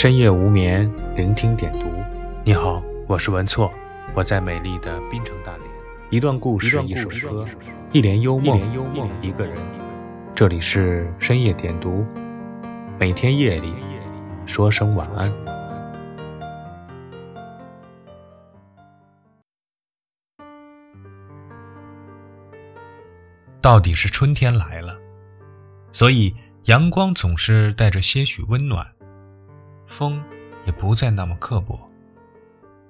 深夜无眠，聆听点读。你好，我是文措，我在美丽的滨城大连。一段故事，一首歌，一帘幽梦，一个人。这里是深夜点读，每天夜里说声晚安。到底是春天来了，所以阳光总是带着些许温暖。风也不再那么刻薄，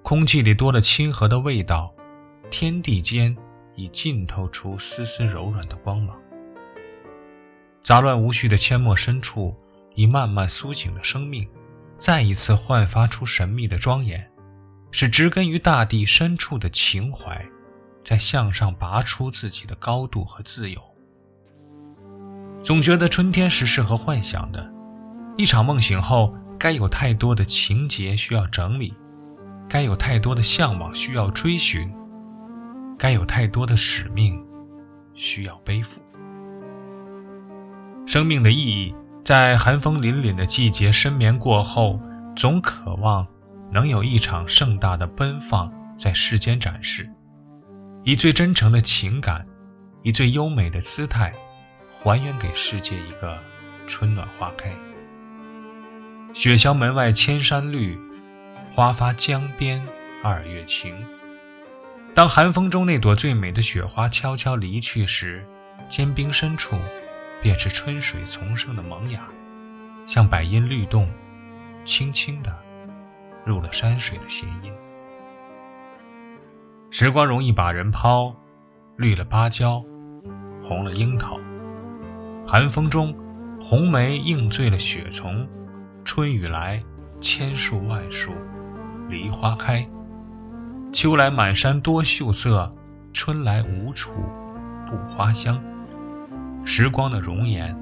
空气里多了亲和的味道，天地间已浸透出丝丝柔软的光芒。杂乱无序的阡陌深处，已慢慢苏醒的生命，再一次焕发出神秘的庄严，是植根于大地深处的情怀，在向上拔出自己的高度和自由。总觉得春天是适合幻想的，一场梦醒后。该有太多的情节需要整理，该有太多的向往需要追寻，该有太多的使命需要背负。生命的意义，在寒风凛凛的季节深眠过后，总渴望能有一场盛大的奔放在世间展示，以最真诚的情感，以最优美的姿态，还原给世界一个春暖花开。雪乡门外千山绿，花发江边二月晴。当寒风中那朵最美的雪花悄悄离去时，坚冰深处便是春水丛生的萌芽，像百音律动，轻轻的入了山水的弦音。时光容易把人抛，绿了芭蕉，红了樱桃。寒风中，红梅映醉了雪丛。春雨来，千树万树梨花开；秋来满山多秀色，春来无处不花香。时光的容颜，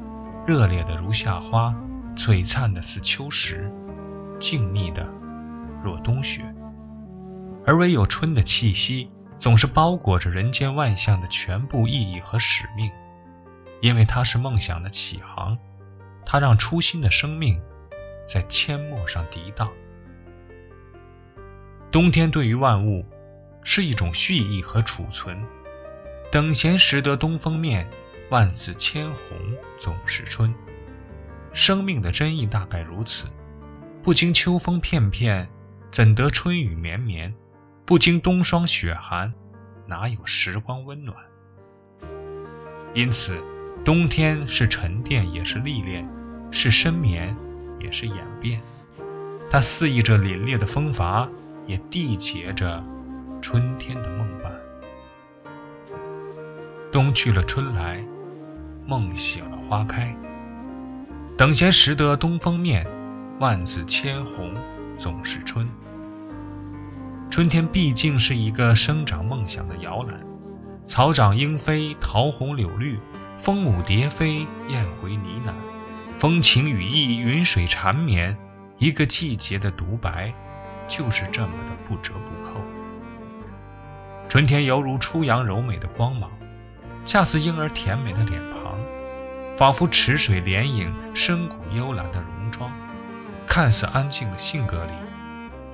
热烈的如夏花，璀璨的似秋实，静谧的若冬雪。而唯有春的气息，总是包裹着人间万象的全部意义和使命，因为它是梦想的起航，它让初心的生命。在阡陌上涤荡。冬天对于万物是一种蓄意和储存。等闲识得东风面，万紫千红总是春。生命的真意大概如此：不经秋风片片，怎得春雨绵绵？不经冬霜雪寒，哪有时光温暖？因此，冬天是沉淀，也是历练，是深眠。也是演变，它肆意着凛冽的风伐，也缔结着春天的梦伴。冬去了春来，梦醒了花开。等闲识得东风面，万紫千红总是春。春天毕竟是一个生长梦想的摇篮，草长莺飞，桃红柳绿，蜂舞蝶飞，燕回呢喃。风情羽翼，云水缠绵，一个季节的独白，就是这么的不折不扣。春天犹如初阳柔美的光芒，恰似婴儿甜美的脸庞，仿佛池水涟影，深谷幽兰的戎装。看似安静的性格里，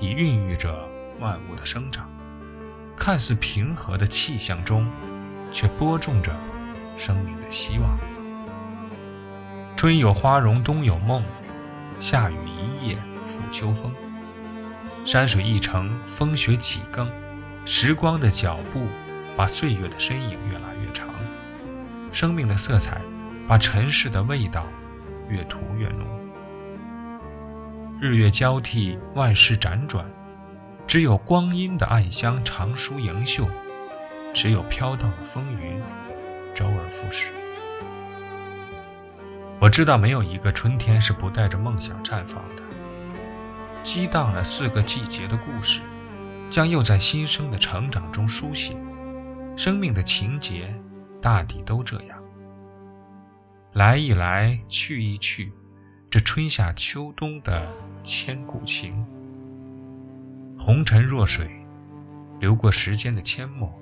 已孕育着万物的生长；看似平和的气象中，却播种着生命的希望。春有花容，冬有梦，夏雨一夜复秋风。山水一程，风雪几更，时光的脚步把岁月的身影越拉越长，生命的色彩把尘世的味道越涂越浓。日月交替，万事辗转，只有光阴的暗香长舒盈袖，只有飘荡的风云周而复始。我知道没有一个春天是不带着梦想绽放的。激荡了四个季节的故事，将又在新生的成长中书写。生命的情节，大抵都这样。来一来，去一去，这春夏秋冬的千古情。红尘若水，流过时间的阡陌，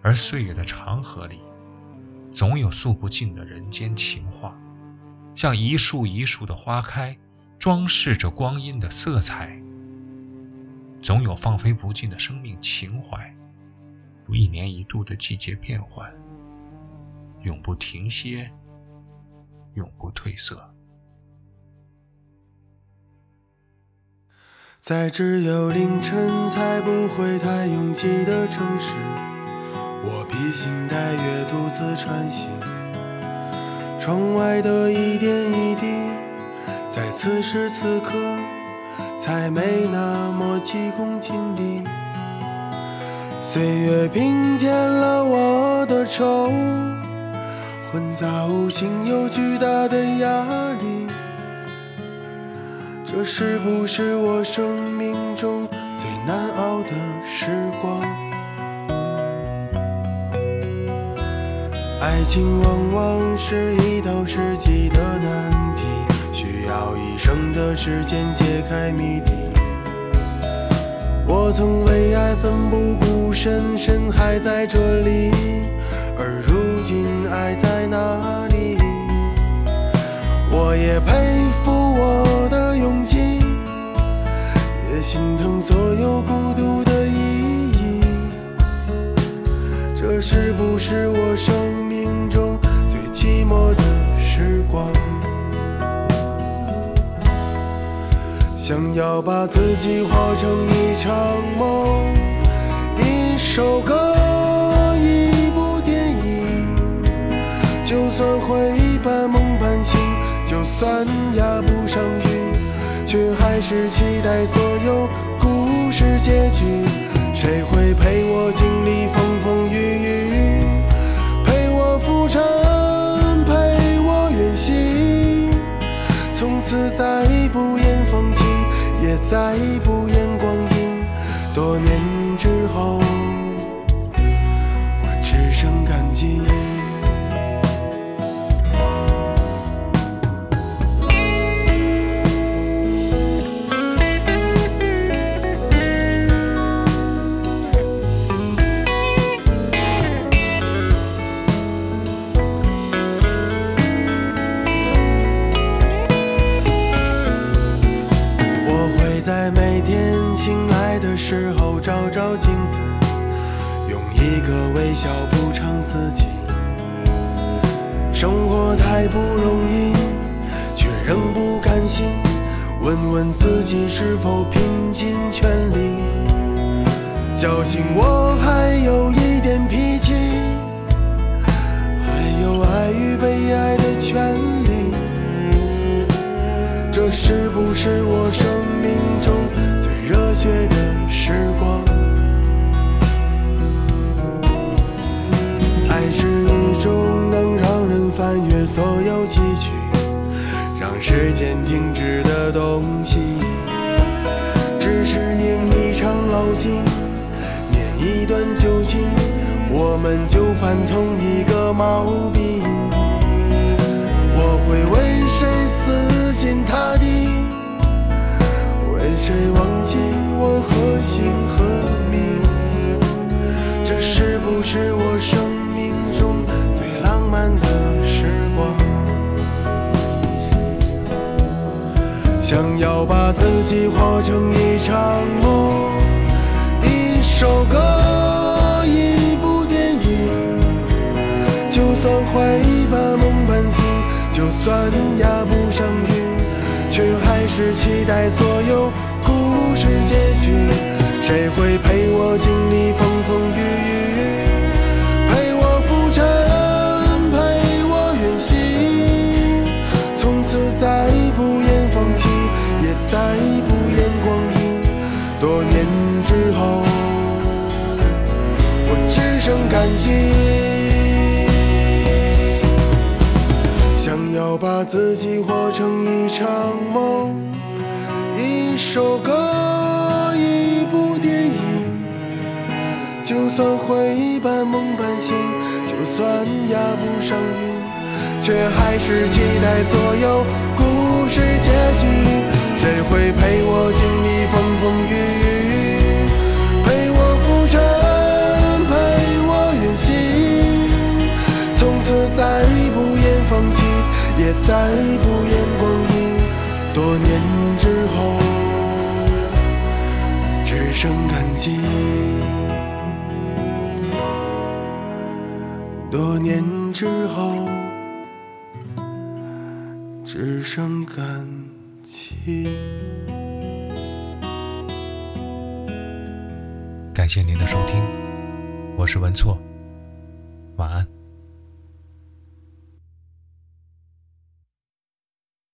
而岁月的长河里，总有诉不尽的人间情话。像一树一树的花开，装饰着光阴的色彩。总有放飞不尽的生命情怀，如一年一度的季节变换，永不停歇，永不褪色。在只有凌晨才不会太拥挤的城市，我披星戴月独自穿行。窗外的一点一滴，在此时此刻才没那么急功近利。岁月平添了我的愁，混杂无形又巨大的压力。这是不是我生命中最难熬的爱情往往是一道世纪的难题，需要一生的时间解开谜底。我曾为爱奋不顾身，身还在这里，而如今爱在哪里？我也佩服我的勇气，也心疼所有孤独的意义。这是不是我生想要把自己活成一场梦，一首歌，一部电影，就算会半梦半醒。就算压不上韵，却还是期待所有故事结局。谁会陪我经历风风之后我只剩感激。我会在每天醒时候照照镜子，用一个微笑补偿自己，生活太不容易，却仍不甘心。问问自己是否拼尽全力，侥幸我还越所有崎岖，让时间停止的东西，只是因一场老境，念一段旧情，我们就犯同一个毛病。我会为谁死心塌地？为谁忘记我何姓何名？这是不是我生命中最浪漫的？想要把自己活成一场梦，一首歌，一部电影。就算会把梦半醒，就算压不上韵，却还是期待所有故事结局。谁会陪想要把自己活成一场梦，一首歌，一部电影。就算会半梦半醒，就算押不上韵，却还是期待所有故事结局。谁会陪我经泪不言光阴多年之后只剩感激。多年之后只剩感激。感谢您的收听我是文措晚安。